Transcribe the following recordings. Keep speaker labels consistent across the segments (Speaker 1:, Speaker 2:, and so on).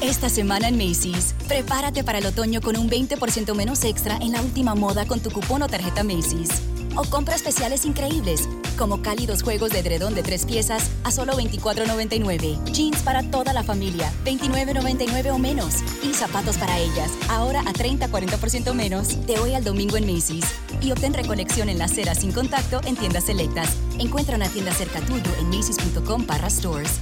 Speaker 1: Esta semana en Macy's, prepárate para el otoño con un 20% menos extra en la última moda con tu cupón o tarjeta Macy's. O compra especiales increíbles, como cálidos juegos de edredón de tres piezas a solo $24.99. Jeans para toda la familia, $29.99 o menos. Y zapatos para ellas, ahora a 30-40% menos, de hoy al domingo en Macy's. Y obtén recolección en la acera sin contacto en tiendas selectas. Encuentra una tienda cerca tuyo en macy's.com para stores.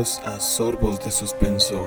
Speaker 2: Bienvenidos a Sorbos de Suspenso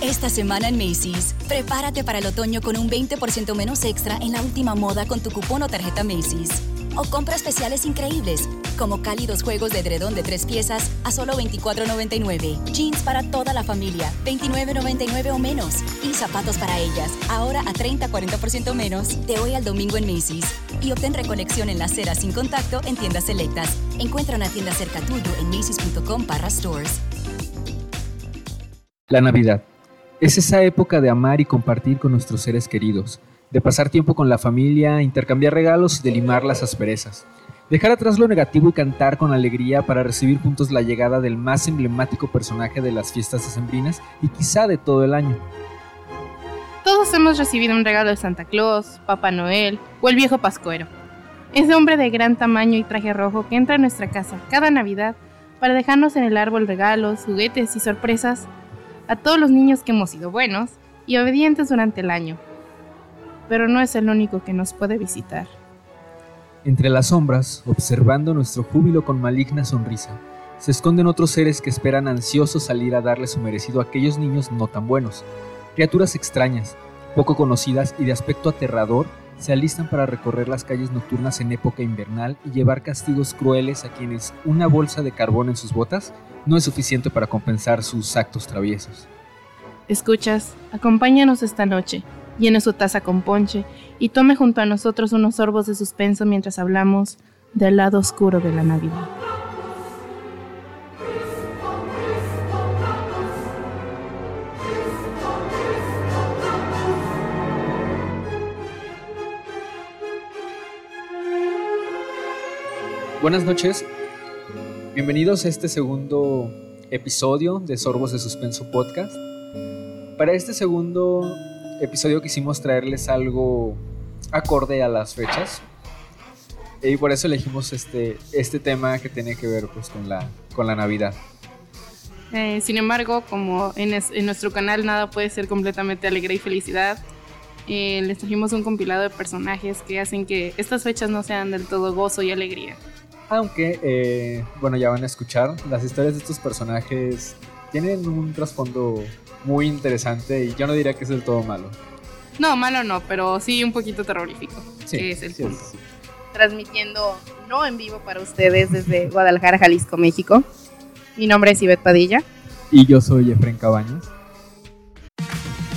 Speaker 1: Esta semana en Macy's, prepárate para el otoño con un 20% menos extra en la última moda con tu cupón o tarjeta Macy's. O compra especiales increíbles, como cálidos juegos de edredón de tres piezas a solo $24.99. Jeans para toda la familia, $29.99 o menos. Y zapatos para ellas, ahora a 30-40% menos, de hoy al domingo en Macy's. Y obtén recolección en la acera sin contacto en tiendas selectas. Encuentra una tienda cerca tuyo en macy's.com barra stores.
Speaker 3: La Navidad. Es esa época de amar y compartir con nuestros seres queridos, de pasar tiempo con la familia, intercambiar regalos y de limar las asperezas. Dejar atrás lo negativo y cantar con alegría para recibir juntos la llegada del más emblemático personaje de las fiestas decembrinas y quizá de todo el año.
Speaker 4: Todos hemos recibido un regalo de Santa Claus, Papá Noel o el viejo Pascuero. Ese hombre de gran tamaño y traje rojo que entra a nuestra casa cada Navidad para dejarnos en el árbol regalos, juguetes y sorpresas a todos los niños que hemos sido buenos y obedientes durante el año. Pero no es el único que nos puede visitar.
Speaker 3: Entre las sombras, observando nuestro júbilo con maligna sonrisa, se esconden otros seres que esperan ansiosos salir a darle su merecido a aquellos niños no tan buenos. Criaturas extrañas, poco conocidas y de aspecto aterrador, se alistan para recorrer las calles nocturnas en época invernal y llevar castigos crueles a quienes una bolsa de carbón en sus botas no es suficiente para compensar sus actos traviesos.
Speaker 4: Escuchas, acompáñanos esta noche, llene su taza con ponche y tome junto a nosotros unos sorbos de suspenso mientras hablamos del lado oscuro de la Navidad.
Speaker 3: Buenas noches, bienvenidos a este segundo episodio de Sorbos de Suspenso Podcast. Para este segundo episodio quisimos traerles algo acorde a las fechas y por eso elegimos este, este tema que tiene que ver pues, con, la, con la Navidad.
Speaker 4: Eh, sin embargo, como en, en nuestro canal nada puede ser completamente alegría y felicidad, eh, les trajimos un compilado de personajes que hacen que estas fechas no sean del todo gozo y alegría.
Speaker 3: Aunque, eh, bueno, ya van a escuchar, las historias de estos personajes tienen un trasfondo muy interesante y yo no diría que es del todo malo.
Speaker 4: No, malo no, pero sí un poquito terrorífico, que es el
Speaker 3: sí,
Speaker 4: punto.
Speaker 3: sí.
Speaker 4: Transmitiendo no en vivo para ustedes desde Guadalajara, Jalisco, México. Mi nombre es Ivette Padilla.
Speaker 3: Y yo soy Efren Cabañas.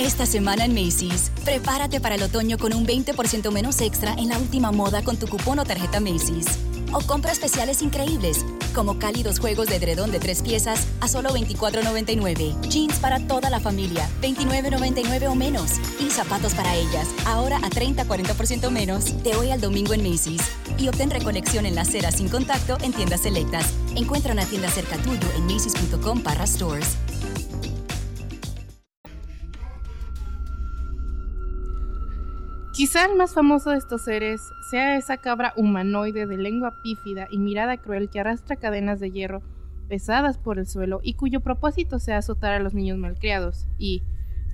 Speaker 1: Esta semana en Macy's, prepárate para el otoño con un 20% menos extra en la última moda con tu cupón o tarjeta Macy's. O compra especiales increíbles, como cálidos juegos de edredón de tres piezas a solo $24.99. Jeans para toda la familia, $29.99 o menos. Y zapatos para ellas, ahora a 30-40% menos, de hoy al domingo en Macy's. Y obtén recolección en la acera sin contacto en tiendas selectas. Encuentra una tienda cerca tuyo en macy's.com barra stores.
Speaker 4: Quizá el más famoso de estos seres sea esa cabra humanoide de lengua pífida y mirada cruel que arrastra cadenas de hierro pesadas por el suelo y cuyo propósito sea azotar a los niños malcriados y,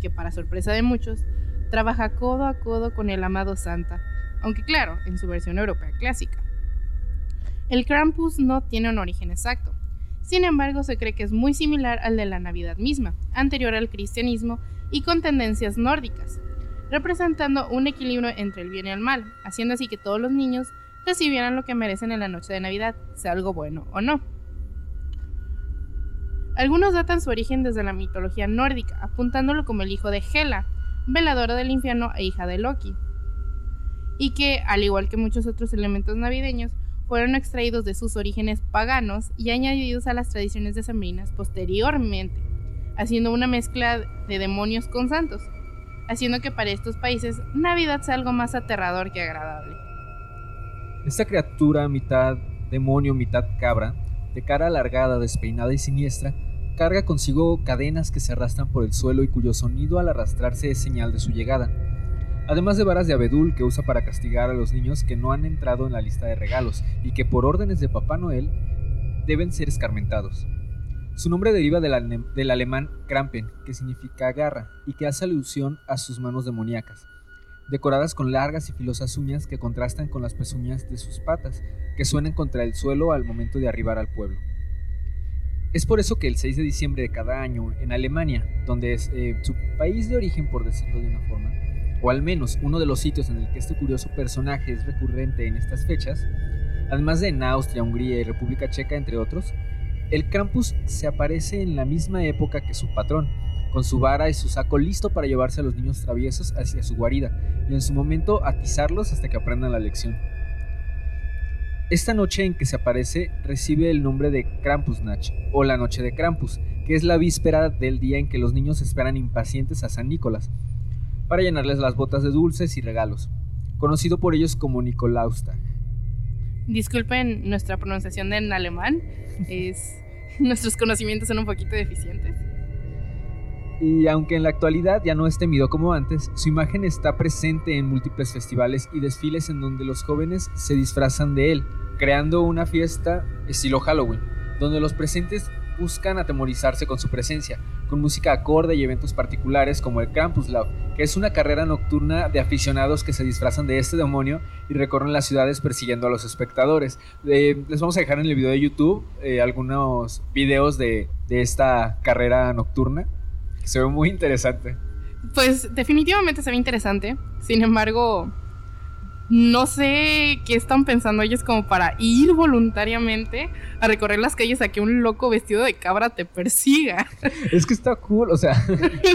Speaker 4: que para sorpresa de muchos, trabaja codo a codo con el amado Santa, aunque claro, en su versión europea clásica. El Krampus no tiene un origen exacto, sin embargo se cree que es muy similar al de la Navidad misma, anterior al cristianismo y con tendencias nórdicas, representando un equilibrio entre el bien y el mal, haciendo así que todos los niños recibieran lo que merecen en la noche de Navidad, sea algo bueno o no. Algunos datan su origen desde la mitología nórdica, apuntándolo como el hijo de Hela, veladora del infierno e hija de Loki, y que, al igual que muchos otros elementos navideños, fueron extraídos de sus orígenes paganos y añadidos a las tradiciones decembrinas posteriormente, haciendo una mezcla de demonios con santos, haciendo que para estos países Navidad sea algo más aterrador que agradable.
Speaker 3: Esta criatura, mitad demonio, mitad cabra, de cara alargada, despeinada y siniestra, carga consigo cadenas que se arrastran por el suelo y cuyo sonido al arrastrarse es señal de su llegada, además de varas de abedul que usa para castigar a los niños que no han entrado en la lista de regalos y que por órdenes de Papá Noel deben ser escarmentados. Su nombre deriva del, ale- del alemán Krampen, que significa garra, y que hace alusión a sus manos demoníacas, decoradas con largas y filosas uñas que contrastan con las pezuñas de sus patas, que suenan contra el suelo al momento de arribar al pueblo. Es por eso que el 6 de diciembre de cada año, en Alemania, donde es eh, su país de origen, por decirlo de una forma, o al menos uno de los sitios en el que este curioso personaje es recurrente en estas fechas, además de en Austria, Hungría y República Checa, entre otros, el Krampus se aparece en la misma época que su patrón, con su vara y su saco listo para llevarse a los niños traviesos hacia su guarida y en su momento atizarlos hasta que aprendan la lección. Esta noche en que se aparece recibe el nombre de Krampusnacht o la noche de Krampus, que es la víspera del día en que los niños esperan impacientes a San Nicolás para llenarles las botas de dulces y regalos, conocido por ellos como Nikolaustag.
Speaker 4: Disculpen nuestra pronunciación en alemán, es nuestros conocimientos son un poquito deficientes.
Speaker 3: Y aunque en la actualidad ya no es temido como antes, su imagen está presente en múltiples festivales y desfiles en donde los jóvenes se disfrazan de él, creando una fiesta estilo Halloween, donde los presentes buscan atemorizarse con su presencia, con música acorde y eventos particulares como el Krampuslauf, que es una carrera nocturna de aficionados que se disfrazan de este demonio y recorren las ciudades persiguiendo a los espectadores. Eh, les vamos a dejar en el video de YouTube eh, algunos videos de, de esta carrera nocturna que se ve muy interesante.
Speaker 4: Pues definitivamente se ve interesante, sin embargo, no sé qué están pensando ellos como para ir voluntariamente a recorrer las calles a que un loco vestido de cabra te persiga.
Speaker 3: Es que está cool, o sea,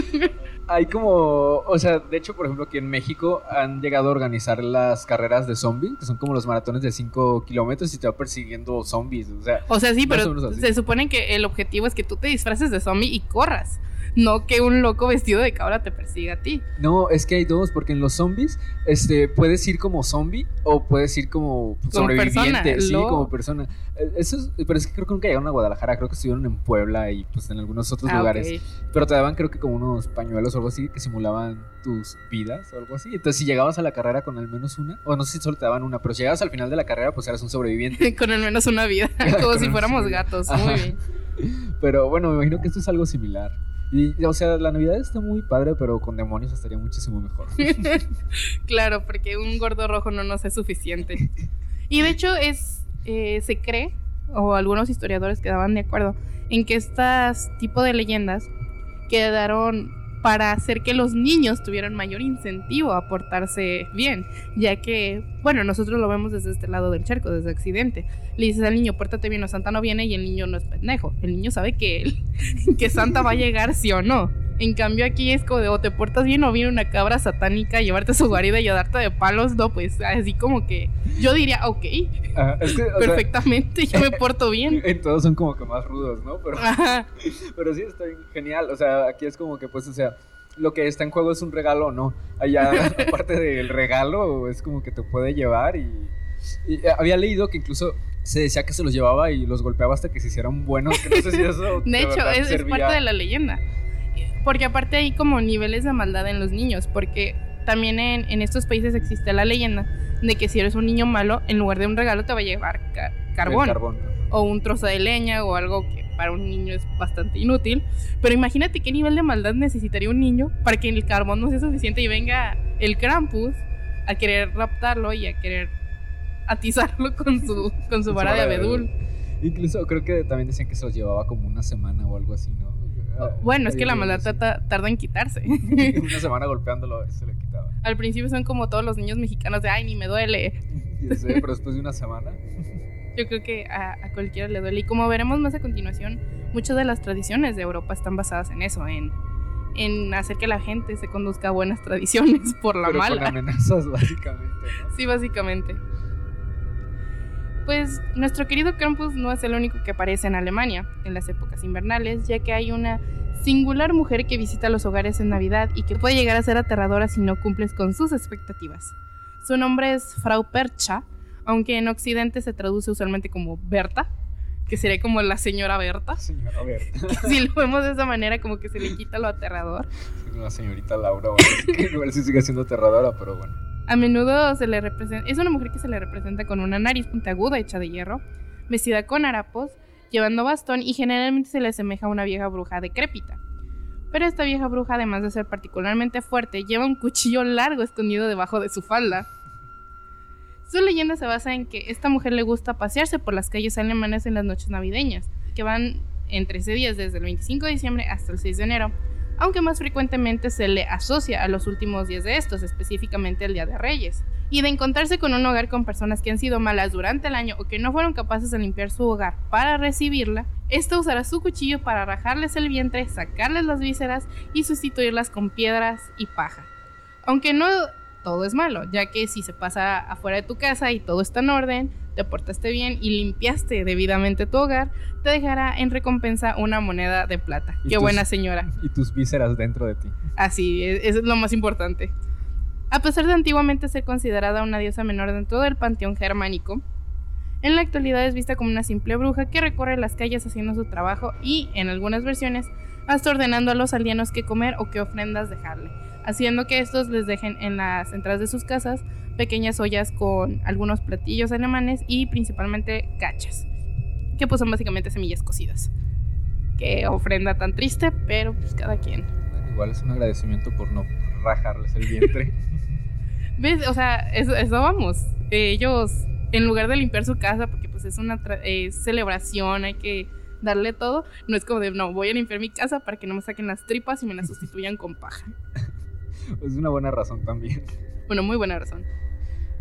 Speaker 3: hay como, o sea, de hecho, por ejemplo, aquí en México han llegado a organizar las carreras de zombies, que son como los maratones de 5 kilómetros y te va persiguiendo zombies, o sea,
Speaker 4: O sea, sí, pero se supone que el objetivo es que tú te disfraces de zombie y corras. No que un loco vestido de cabra te persiga a ti.
Speaker 3: No, es que hay dos, porque en los zombies, este, puedes ir como zombie o puedes ir como sobreviviente,
Speaker 4: persona,
Speaker 3: sí,
Speaker 4: lo-
Speaker 3: como persona. Eso es, pero es que creo que nunca llegaron a Guadalajara, creo que estuvieron en Puebla y pues en algunos otros
Speaker 4: Ah,
Speaker 3: lugares. Pero te daban creo que como unos pañuelos o algo así que simulaban tus vidas o algo así. Entonces si llegabas a la carrera con al menos una, o no sé si solo te daban una, pero si llegabas al final de la carrera pues eras un sobreviviente.
Speaker 4: Con al menos una vida. Como si fuéramos gatos.
Speaker 3: Ajá.
Speaker 4: Muy bien.
Speaker 3: Pero bueno, me imagino que esto es algo similar. Y, o sea, la Navidad está muy padre, pero con demonios estaría muchísimo mejor.
Speaker 4: Claro, porque un gordo rojo no nos es suficiente. Y de hecho es, eh, se cree, o algunos historiadores quedaban de acuerdo, en que estas tipo de leyendas quedaron para hacer que los niños tuvieran mayor incentivo a portarse bien, ya que, bueno, nosotros lo vemos desde este lado del charco, desde Occidente. Le dices al niño, pórtate bien o Santa no viene y el niño no es pendejo. El niño sabe que, él- que Santa va a llegar sí o no. En cambio aquí es como de o te portas bien o viene una cabra satánica a llevarte a su guarida y a darte de palos, no, pues así como que yo diría, ok,
Speaker 3: Ah, es que, o sea,
Speaker 4: perfectamente, yo me porto bien.
Speaker 3: en todos son como que más rudos, ¿no? Pero,
Speaker 4: Ajá,
Speaker 3: pero sí, está genial. O sea, aquí es como que, pues, o sea, lo que está en juego es un regalo o no. Allá, aparte del regalo, es como que te puede llevar y, y, eh, había leído que incluso se decía que se los llevaba y los golpeaba hasta que se hicieran buenos. Que no sé si eso.
Speaker 4: de hecho,
Speaker 3: verdad
Speaker 4: es, parte de la leyenda. Porque aparte hay como niveles de maldad en los niños, porque también en, en estos países existe la leyenda de que si eres un niño malo, en lugar de un regalo te va a llevar ca- carbón.
Speaker 3: carbón.
Speaker 4: o un trozo de leña o algo que para un niño es bastante inútil. Pero imagínate qué nivel de maldad necesitaría un niño para que el carbón no sea suficiente y venga el Krampus a querer raptarlo y a querer atizarlo con su, con su vara de abedul.
Speaker 3: Incluso creo que también decían que se los llevaba como una semana o algo así, ¿no? Ah,
Speaker 4: Bueno, es que la maldad tarda, en quitarse.
Speaker 3: Una semana golpeándolo a ver si se le quitaba.
Speaker 4: Al principio son como todos los niños mexicanos de, ay, ni me duele.
Speaker 3: Ya sé, pero después de una semana.
Speaker 4: Yo creo que a, a cualquiera le duele. Y como veremos más a continuación, muchas de las tradiciones de Europa están basadas en eso, en, en hacer que la gente se conduzca a buenas tradiciones por la
Speaker 3: pero
Speaker 4: mala.
Speaker 3: con amenazas, básicamente, ¿no?
Speaker 4: Sí, básicamente. Pues nuestro querido Krampus no es el único que aparece en Alemania en las épocas invernales, ya que hay una singular mujer que visita los hogares en Navidad y que puede llegar a ser aterradora si no cumples con sus expectativas. Su nombre es Frau Percha, aunque en Occidente se traduce usualmente como Berta, que sería como la señora Berta.
Speaker 3: Señora, a ver,
Speaker 4: Si lo vemos de esa manera, como que se le quita lo aterrador.
Speaker 3: la señorita Laura, bueno, que igual sí sigue siendo aterradora, pero bueno.
Speaker 4: A menudo se le representa, es una mujer que se le representa con una nariz puntiaguda hecha de hierro, vestida con harapos, llevando bastón y generalmente se le asemeja a una vieja bruja decrépita. Pero esta vieja bruja, además de ser particularmente fuerte, lleva un cuchillo largo escondido debajo de su falda. Su leyenda se basa en que esta mujer le gusta pasearse por las calles alemanas en las noches navideñas, que van en 13 días desde el 25 de diciembre hasta el 6 de enero, aunque más frecuentemente se le asocia a los últimos días de estos, específicamente el Día de Reyes, y de encontrarse con un hogar con personas que han sido malas durante el año o que no fueron capaces de limpiar su hogar para recibirla, esta usará su cuchillo para rajarles el vientre, sacarles las vísceras y sustituirlas con piedras y paja. Aunque no todo es malo, ya que si se pasa afuera de tu casa y todo está en orden, te portaste bien y limpiaste debidamente tu hogar, te dejará en recompensa una moneda de plata. Qué
Speaker 3: tus-
Speaker 4: buena señora.
Speaker 3: Y tus vísceras dentro de ti.
Speaker 4: Así, eso es lo más importante. A pesar de antiguamente ser considerada una diosa menor dentro del panteón germánico, en la actualidad es vista como una simple bruja que recorre las calles haciendo su trabajo y, en algunas versiones, hasta ordenando a los aldeanos qué comer o qué ofrendas dejarle, haciendo que estos les dejen en las entradas de sus casas pequeñas ollas con algunos platillos alemanes y principalmente cachas, que pues son básicamente semillas cocidas. Qué ofrenda tan triste, pero pues cada quien.
Speaker 3: Bueno, igual es un agradecimiento por no rajarles el vientre.
Speaker 4: ¿Ves? O sea, eso, eso vamos. Ellos, en lugar de limpiar su casa, porque pues es una es celebración, hay que darle todo, no es como de, no, voy a limpiar mi casa para que no me saquen las tripas y me las sustituyan con paja.
Speaker 3: es una buena razón también.
Speaker 4: Bueno, muy buena razón.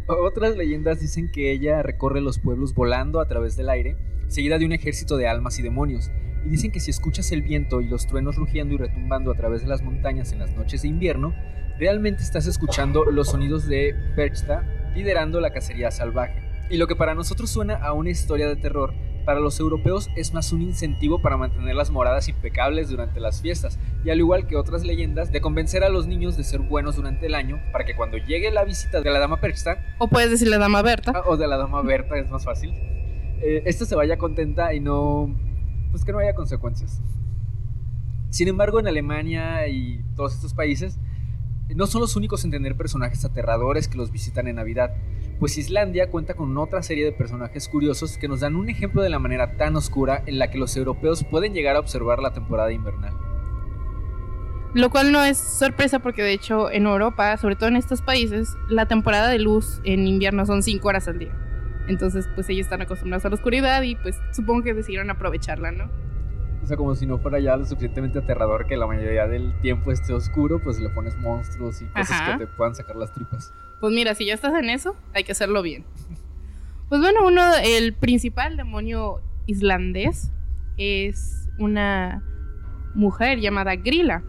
Speaker 3: Otras leyendas dicen que ella recorre los pueblos volando a través del aire, seguida de un ejército de almas y demonios. Y dicen que si escuchas el viento y los truenos rugiendo y retumbando a través de las montañas en las noches de invierno, realmente estás escuchando los sonidos de Perchta liderando la cacería salvaje. Y lo que para nosotros suena a una historia de terror, para los europeos es más un incentivo para mantener las moradas impecables durante las fiestas, y al igual que otras leyendas, de convencer a los niños de ser buenos durante el año para que cuando llegue la visita de la dama persta,
Speaker 4: O puedes decirle dama Berta.
Speaker 3: ah, o de la dama Berta, es más fácil, eh, esta se vaya contenta y no, pues que no haya consecuencias. Sin embargo, en Alemania y todos estos países, no son los únicos en tener personajes aterradores que los visitan en Navidad, pues Islandia cuenta con otra serie de personajes curiosos que nos dan un ejemplo de la manera tan oscura en la que los europeos pueden llegar a observar la temporada invernal.
Speaker 4: Lo cual no es sorpresa porque de hecho en Europa, sobre todo en estos países, la temporada de luz en invierno son 5 horas al día. Entonces pues ellos están acostumbrados a la oscuridad y pues supongo que decidieron aprovecharla, ¿no?
Speaker 3: O sea, como si no fuera ya lo suficientemente aterrador que la mayoría del tiempo esté oscuro, pues le pones monstruos y cosas
Speaker 4: Ajá.
Speaker 3: que te puedan sacar las tripas.
Speaker 4: Pues mira, si ya estás en eso, hay que hacerlo bien. Pues bueno, uno, el principal demonio islandés es una mujer llamada Grilla,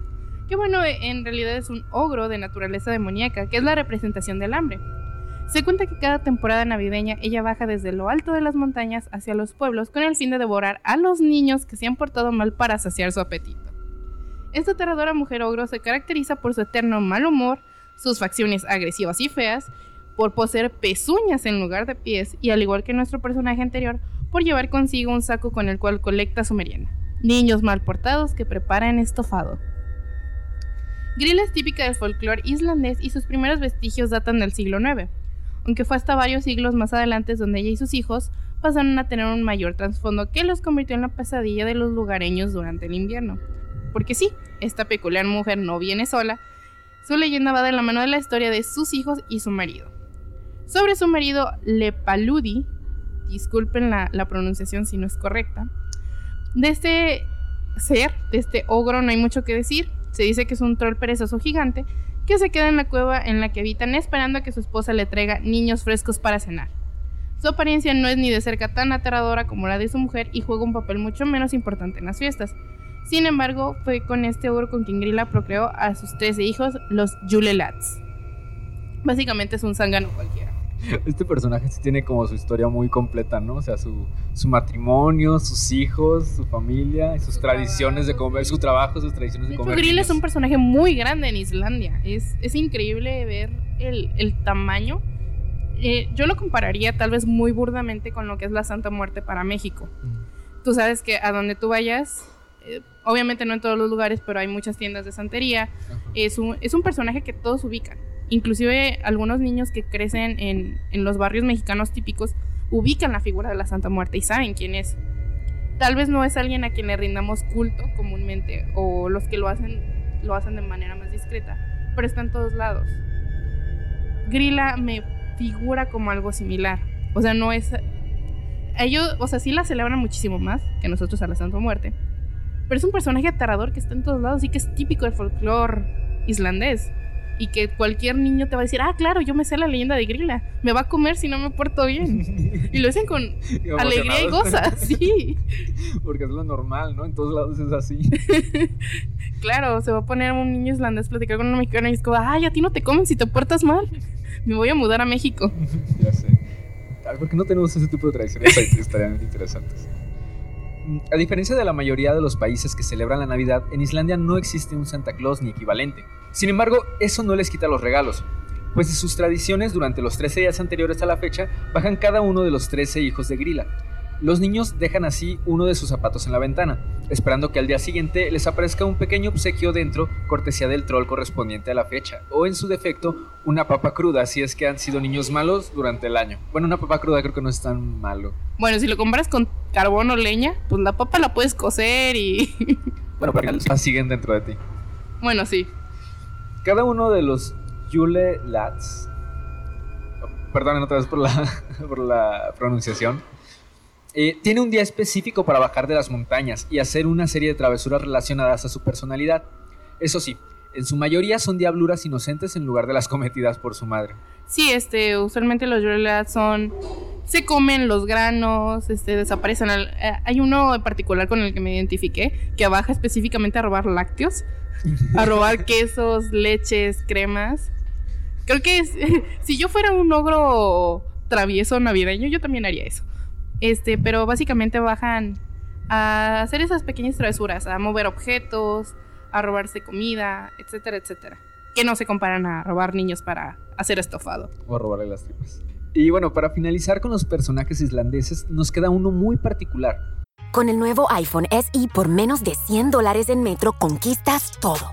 Speaker 4: que bueno, en realidad es un ogro de naturaleza demoníaca, que es la representación del hambre. Se cuenta que cada temporada navideña ella baja desde lo alto de las montañas hacia los pueblos con el fin de devorar a los niños que se han portado mal para saciar su apetito. Esta aterradora mujer ogro se caracteriza por su eterno mal humor, sus facciones agresivas y feas, por poseer pezuñas en lugar de pies y al igual que nuestro personaje anterior, por llevar consigo un saco con el cual colecta su merienda. Niños mal portados que preparan estofado. Grilla es típica del folclore islandés y sus primeros vestigios datan del siglo IX, aunque fue hasta varios siglos más adelante donde ella y sus hijos pasaron a tener un mayor trasfondo que los convirtió en la pesadilla de los lugareños durante el invierno. Porque sí, esta peculiar mujer no viene sola, su leyenda va de la mano de la historia de sus hijos y su marido. Sobre su marido Lepaludi, disculpen la, la pronunciación si no es correcta, de este ser, de este ogro, no hay mucho que decir. Se dice que es un troll perezoso gigante que se queda en la cueva en la que habitan esperando a que su esposa le traiga niños frescos para cenar. Su apariencia no es ni de cerca tan aterradora como la de su mujer y juega un papel mucho menos importante en las fiestas. Sin embargo, fue con este ogro con quien Grilla procreó a sus 13 hijos, los Julelats. Básicamente es un zángano cualquiera.
Speaker 3: Este personaje sí tiene como su historia muy completa, ¿no? O sea, su, su matrimonio, sus hijos, su familia, y sus tradiciones de comer, su trabajo, sus tradiciones de comer.
Speaker 4: Grill es un personaje muy grande en Islandia. Es, es increíble ver el, el tamaño. Eh, yo lo compararía tal vez muy burdamente con lo que es la Santa Muerte para México.
Speaker 3: Mm.
Speaker 4: Tú sabes que a donde tú vayas, eh, obviamente no en todos los lugares, pero hay muchas tiendas de santería. Es un, es un personaje que todos ubican. Inclusive algunos niños que crecen en, los barrios mexicanos típicos ubican la figura de la Santa Muerte y saben quién es. Tal vez no es alguien a quien le rindamos culto comúnmente o los que lo hacen lo hacen de manera más discreta, pero está en todos lados. Grilla me figura como algo similar. O sea, no es ellos, o sea, sí la celebran muchísimo más que nosotros a la Santa Muerte. Pero es un personaje aterrador que está en todos lados y que es típico del folclore islandés. Y que cualquier niño te va a decir, ah, claro, yo me sé la leyenda de Grilla. Me va a comer si no me porto bien. Y lo hacen con alegría y goza, sí.
Speaker 3: Porque es lo normal, ¿no? En todos lados es así.
Speaker 4: Claro, se va a poner un niño islandés platicar con una mexicana y es como, ay, a ti no te comen si te portas mal. Me voy a mudar a México.
Speaker 3: ya sé. Ah, ¿Por qué no tenemos ese tipo de tradiciones? Estarían interesantes. A diferencia de la mayoría de los países que celebran la Navidad, en Islandia no existe un Santa Claus ni equivalente. Sin embargo, eso no les quita los regalos, pues de sus tradiciones durante los 13 días anteriores a la fecha bajan cada uno de los 13 hijos de Grilla. Los niños dejan así uno de sus zapatos en la ventana, esperando que al día siguiente les aparezca un pequeño obsequio dentro, cortesía del troll correspondiente a la fecha, o en su defecto, una papa cruda si es que han sido niños malos durante el año. Bueno, una papa cruda creo que no es tan malo.
Speaker 4: Bueno, si lo compras con carbón o leña, pues la papa la puedes cocer y...
Speaker 3: Bueno, los papas siguen dentro de ti.
Speaker 4: bueno, sí.
Speaker 3: Cada uno de los Yule Lads, perdonen otra vez por la, por la pronunciación, eh, tiene un día específico para bajar de las montañas y hacer una serie de travesuras relacionadas a su personalidad. Eso sí, en su mayoría son diabluras inocentes en lugar de las cometidas por su madre.
Speaker 4: Sí, este, usualmente los Yule son... Se comen los granos, este, desaparecen. eh, hay uno en particular con el que me identifiqué, que baja específicamente a robar lácteos, a robar quesos, leches, cremas. Creo que es- si yo fuera un ogro travieso navideño, yo también haría eso. Este, pero básicamente bajan a hacer esas pequeñas travesuras, a mover objetos, a robarse comida, etcétera, etcétera. Que no se comparan a robar niños para hacer estofado.
Speaker 3: O a robarle las tripas. Y bueno, para finalizar con los personajes islandeses, nos queda uno muy particular.
Speaker 5: Con el nuevo iPhone SE por menos de 100 dólares en Metro, conquistas todo.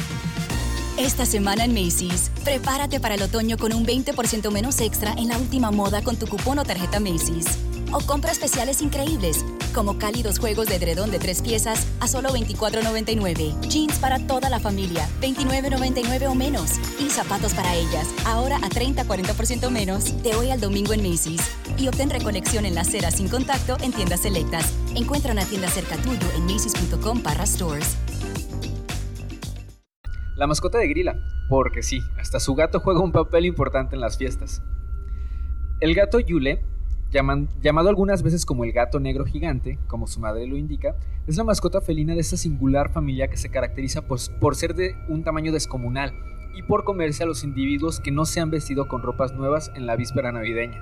Speaker 1: Esta semana en Macy's, prepárate para el otoño con un 20% menos extra en la última moda con tu cupón o tarjeta Macy's. O compra especiales increíbles, como cálidos juegos de edredón de tres piezas a solo $24.99. Jeans para toda la familia, $29.99 o menos. Y zapatos para ellas, ahora a 30-40% menos, de hoy al domingo en Macy's. Y obtén recolección en la acera sin contacto en tiendas selectas. Encuentra una tienda cerca tuyo en macy's.com barra stores.
Speaker 3: La mascota de Grilla, porque sí, hasta su gato juega un papel importante en las fiestas. El gato Yule, llamado algunas veces como el gato negro gigante, como su madre lo indica, es la mascota felina de esta singular familia que se caracteriza por, por ser de un tamaño descomunal y por comerse a los individuos que no se han vestido con ropas nuevas en la víspera navideña.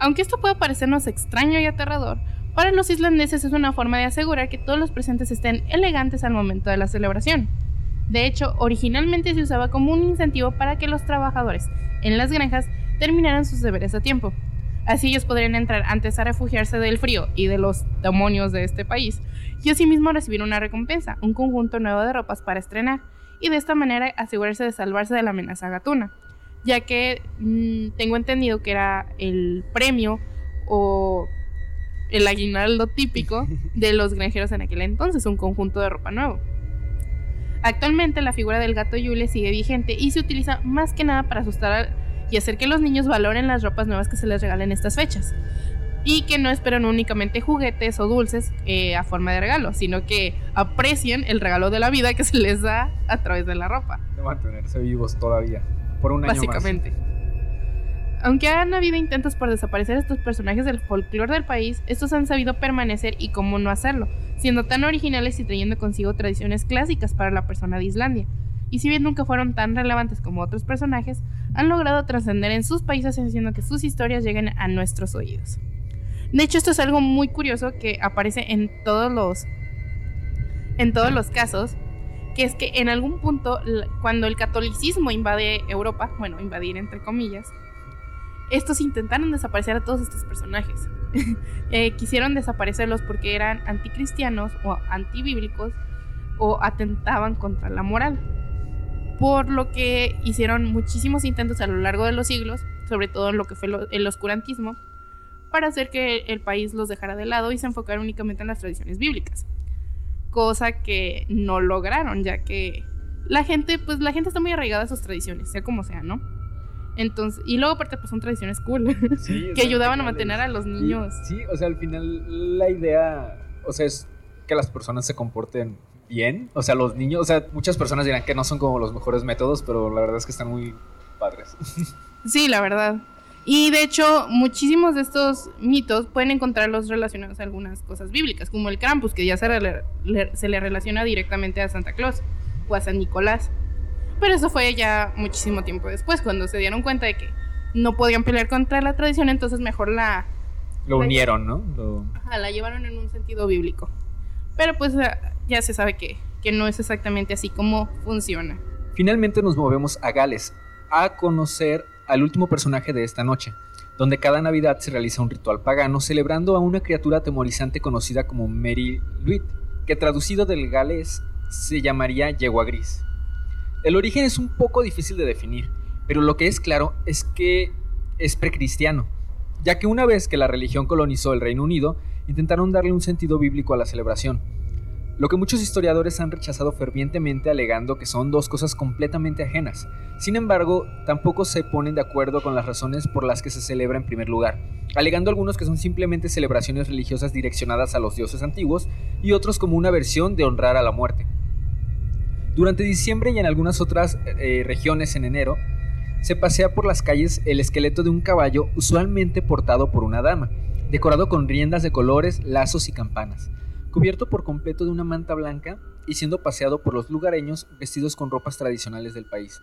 Speaker 4: Aunque esto pueda parecernos extraño y aterrador, para los islandeses es una forma de asegurar que todos los presentes estén elegantes al momento de la celebración. De hecho, originalmente se usaba como un incentivo para que los trabajadores en las granjas terminaran sus deberes a tiempo. Así ellos podrían entrar antes a refugiarse del frío y de los demonios de este país, y asimismo recibir una recompensa, un conjunto nuevo de ropas para estrenar, y de esta manera asegurarse de salvarse de la amenaza gatuna, ya que mm, tengo entendido que era el premio o el aguinaldo típico de los granjeros en aquel entonces, un conjunto de ropa nuevo. Actualmente la figura del gato Yule sigue vigente y se utiliza más que nada para asustar y hacer que los niños valoren las ropas nuevas que se les regalen en estas fechas. Y que no esperen únicamente juguetes o dulces eh, a forma de regalo, sino que aprecien el regalo de la vida que se les da a través de la ropa.
Speaker 3: De mantenerse vivos todavía, por un año
Speaker 4: Básicamente. Aunque han habido intentos por desaparecer estos personajes del folclore del país, estos han sabido permanecer y cómo no hacerlo, siendo tan originales y trayendo consigo tradiciones clásicas para la persona de Islandia. Y si bien nunca fueron tan relevantes como otros personajes, han logrado trascender en sus países haciendo que sus historias lleguen a nuestros oídos. De hecho, esto es algo muy curioso que aparece en todos los en todos los casos, que es que en algún punto, cuando el catolicismo invade Europa, bueno, invadir entre comillas, estos intentaron desaparecer a todos estos personajes. Eh, quisieron desaparecerlos porque eran anticristianos o antibíblicos o atentaban contra la moral. Por lo que hicieron muchísimos intentos a lo largo de los siglos, sobre todo en lo que fue el oscurantismo, para hacer que el país los dejara de lado y se enfocara únicamente en las tradiciones bíblicas cosa que no lograron, ya que la gente, pues la gente está muy arraigada a sus tradiciones, sea como sea, ¿no? Entonces, y luego aparte pues son tradiciones cool,
Speaker 3: Sí,
Speaker 4: que ayudaban a mantener a los
Speaker 3: y-
Speaker 4: niños.
Speaker 3: sí, o sea, al final la idea, o sea, es que las personas se comporten bien. O sea, los niños, o sea, muchas personas dirán que no son como los mejores métodos, pero la verdad es que están muy padres.
Speaker 4: Sí, la verdad. Y de hecho, muchísimos de estos mitos pueden encontrarlos relacionados a algunas cosas bíblicas, como el Krampus, que ya se le relaciona directamente a Santa Claus o a San Nicolás. Pero eso fue ya muchísimo tiempo después, cuando se dieron cuenta de que no podían pelear contra la tradición, entonces mejor la,
Speaker 3: Lo unieron, ¿no? Lo-
Speaker 4: Ajá, la llevaron en un sentido bíblico. Pero pues ah, ya se sabe que, que no es exactamente así como funciona.
Speaker 3: Finalmente nos movemos a Gales a conocer al último personaje de esta noche, donde cada Navidad se realiza un ritual pagano celebrando a una criatura atemorizante conocida como Mary Luit, que traducido del galés se llamaría yegua gris. El origen es un poco difícil de definir, pero lo que es claro es que es precristiano, ya que una vez que la religión colonizó el Reino Unido, intentaron darle un sentido bíblico a la celebración. lo que muchos historiadores han rechazado fervientemente alegando que son dos cosas completamente ajenas. Sin embargo, tampoco se ponen de acuerdo con las razones por las que se celebra en primer lugar, alegando algunos que son simplemente celebraciones religiosas direccionadas a los dioses antiguos y otros como una versión de honrar a la muerte. Durante diciembre y en algunas otras eh, regiones en enero, se pasea por las calles el esqueleto de un caballo usualmente portado por una dama, decorado con riendas de colores, lazos y campanas cubierto por completo de una manta blanca y siendo paseado por los lugareños vestidos con ropas tradicionales del país.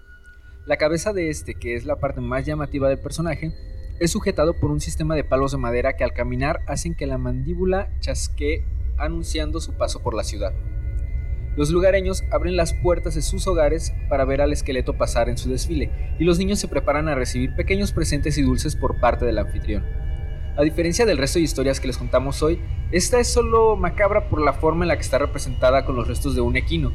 Speaker 3: La cabeza de este, que es la parte más llamativa del personaje, es sujetado por un sistema de palos de madera que al caminar hacen que la mandíbula chasquee anunciando su paso por la ciudad. Los lugareños abren las puertas de sus hogares para ver al esqueleto pasar en su desfile, y los niños se preparan a recibir pequeños presentes y dulces por parte del anfitrión. A diferencia del resto de historias que les contamos hoy, esta es solo macabra por la forma en la que está representada con los restos de un equino,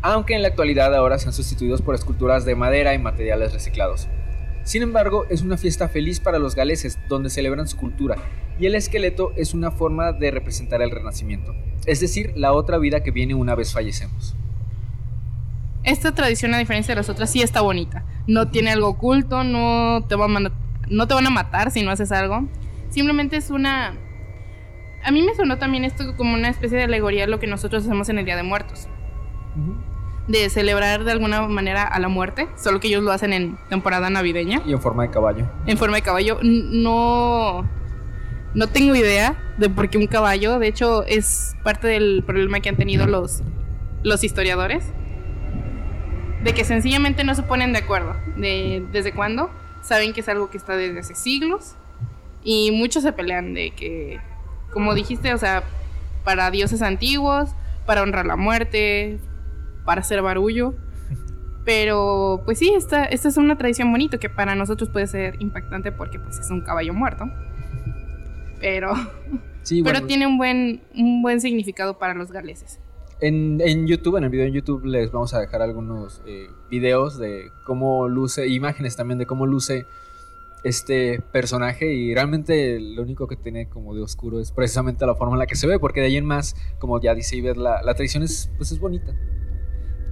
Speaker 3: aunque en la actualidad ahora se han sustituidos por esculturas de madera y materiales reciclados. Sin embargo, es una fiesta feliz para los galeses, donde celebran su cultura, y el esqueleto es una forma de representar el renacimiento, es decir, la otra vida que viene una vez fallecemos.
Speaker 4: Esta tradición, a diferencia de las otras, sí está bonita. No tiene algo oculto, no te va a mandar no te van a matar si no haces algo. Simplemente es una... A mí me sonó también esto como una especie de alegoría a lo que nosotros hacemos en el Día de Muertos. De celebrar de alguna manera a la muerte, solo que ellos lo hacen en temporada navideña.
Speaker 3: Y en forma de caballo.
Speaker 4: En forma de caballo. No... No tengo idea de por qué un caballo. De hecho, es parte del problema que han tenido los, los historiadores. De que sencillamente no se ponen de acuerdo. De desde cuándo saben que es algo que está desde hace siglos y muchos se pelean de que, como dijiste, o sea, para dioses antiguos, para honrar la muerte, para hacer barullo. Pero pues sí, esta, esta es una tradición bonita que para nosotros puede ser impactante porque pues es un caballo muerto. Pero, pero tiene un buen, un buen significado para los galeses.
Speaker 3: En, YouTube, en el video en YouTube, les vamos a dejar algunos eh, videos de cómo luce, imágenes también de cómo luce este personaje y realmente lo único que tiene como de oscuro es precisamente la forma en la que se ve, porque de ahí en más, como ya dice Iber, la, la tradición es, pues es bonita.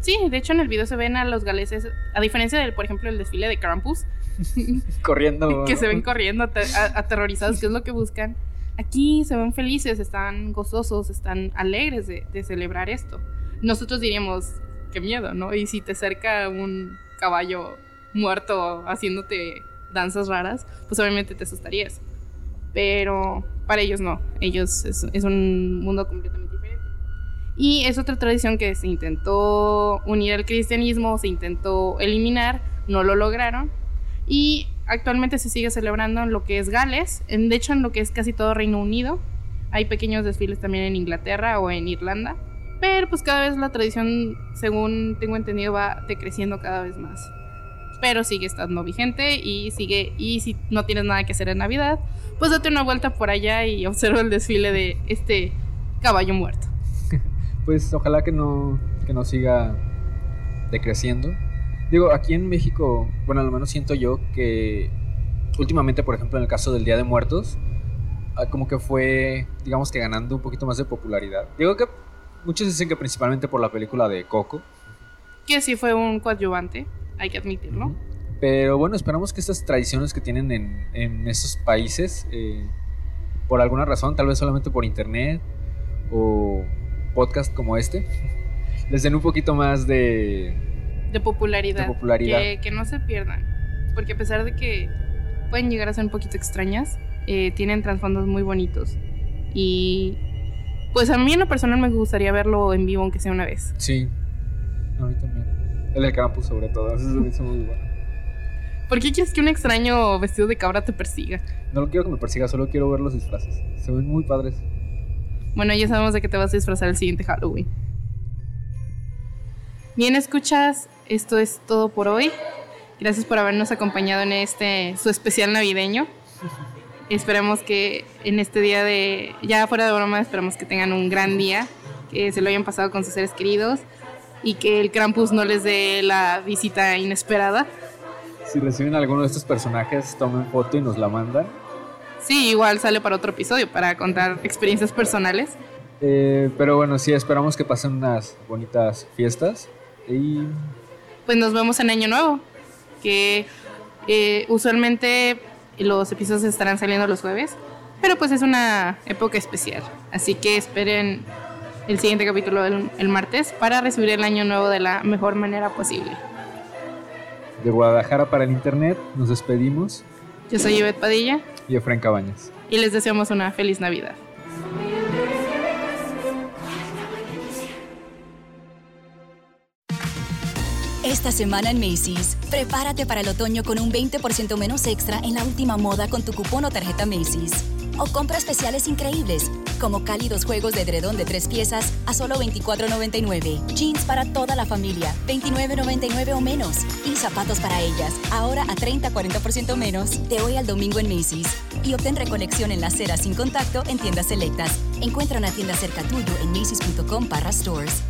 Speaker 4: Sí, de hecho en el video se ven a los galeses, a diferencia del, por ejemplo, el desfile de Krampus.
Speaker 3: corriendo.
Speaker 4: que se ven corriendo, aterrorizados, que es lo que buscan. Aquí se ven felices, están gozosos, están alegres de, celebrar esto. Nosotros diríamos, qué miedo, ¿no? Y si te acerca un caballo muerto haciéndote danzas raras, pues obviamente te asustarías. Pero para ellos no, ellos es, es, un mundo completamente. Y es otra tradición que se intentó unir al cristianismo, se intentó eliminar, no lo lograron. Y actualmente se sigue celebrando en lo que es Gales, en, de hecho en lo que es casi todo Reino Unido. Hay pequeños desfiles también en Inglaterra o en Irlanda. Pero pues cada vez la tradición, según tengo entendido, va decreciendo cada vez más. Pero sigue estando vigente y sigue. Y si no tienes nada que hacer en Navidad, pues date una vuelta por allá y observa el desfile de este caballo muerto.
Speaker 3: Pues ojalá que no, que no siga decreciendo Digo, aquí en México, bueno, al menos siento yo que últimamente, por ejemplo, en el caso del Día de Muertos, ah, como que fue, digamos que ganando un poquito más de popularidad. Digo que muchos dicen que principalmente por la película de Coco.
Speaker 4: Que sí fue un coadyuvante, hay que admitirlo.
Speaker 3: Pero bueno, esperamos que estas tradiciones que tienen en, en esos países, eh, por alguna razón, tal vez solamente por internet o podcast como este, les den un poquito más de,
Speaker 4: de popularidad. Que, no se pierdan. Porque a pesar de que pueden llegar a ser un poquito extrañas, eh, tienen trasfondos muy bonitos. Y pues a mí en lo personal me gustaría verlo en vivo, aunque sea una vez.
Speaker 3: Sí, a mí también. El del campus sobre todo, eso hizo muy bueno.
Speaker 4: ¿Por qué quieres que un extraño vestido de cabra te persiga?
Speaker 3: No lo quiero que me persiga, solo quiero ver los disfraces. Se ven muy padres.
Speaker 4: Bueno, ya sabemos de que te vas a disfrazar el siguiente Halloween. Bien, escuchas, esto es todo por hoy. Gracias por habernos acompañado en este su especial navideño. Esperamos que en este día de, ya fuera de broma, esperamos que tengan un gran día, que se lo hayan pasado con sus seres queridos y que el Krampus no les dé la visita inesperada.
Speaker 3: Si reciben alguno de estos personajes, tomen foto y nos la mandan.
Speaker 4: Sí, igual sale para otro episodio, para contar experiencias personales.
Speaker 3: Eh, pero bueno, sí, esperamos que pasen unas bonitas fiestas. Y
Speaker 4: Pues nos vemos en Año Nuevo, que eh, usualmente los episodios estarán saliendo los jueves, pero pues es una época especial. Así que esperen el siguiente capítulo el, el martes para recibir el Año Nuevo de la mejor manera posible.
Speaker 3: de Guadalajara para el Internet, nos despedimos.
Speaker 4: Yo soy Yvette Padilla
Speaker 3: Y Efraín Cabañas.
Speaker 4: y les deseamos una feliz Navidad.
Speaker 1: Esta semana en Macy's, prepárate para el otoño con un 20% menos extra en la última moda con tu cupón o tarjeta Macy's. O compra especiales increíbles, como cálidos juegos de edredón de tres piezas a solo $24.99. Jeans para toda la familia, $29.99 o menos. Y zapatos para ellas, ahora a 30-40% menos, de hoy al domingo en Macy's. Y obtén recolección en la acera sin contacto en tiendas selectas. Encuentra una tienda cerca tuyo en macy's.com barra stores.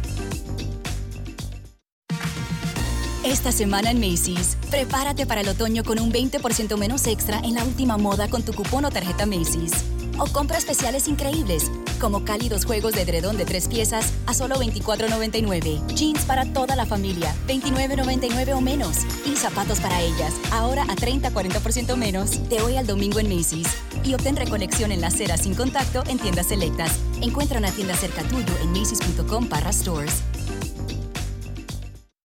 Speaker 1: Esta semana en Macy's, prepárate para el otoño con un 20% menos extra en la última moda con tu cupón o tarjeta Macy's. O compra especiales increíbles, como cálidos juegos de edredón de tres piezas a solo $24.99. Jeans para toda la familia, $29.99 o menos. Y zapatos para ellas, ahora a 30-40% menos, de hoy al domingo en Macy's. Y obtén recolección en la acera sin contacto en tiendas selectas. Encuentra una tienda cerca tuyo en macy's.com barra stores.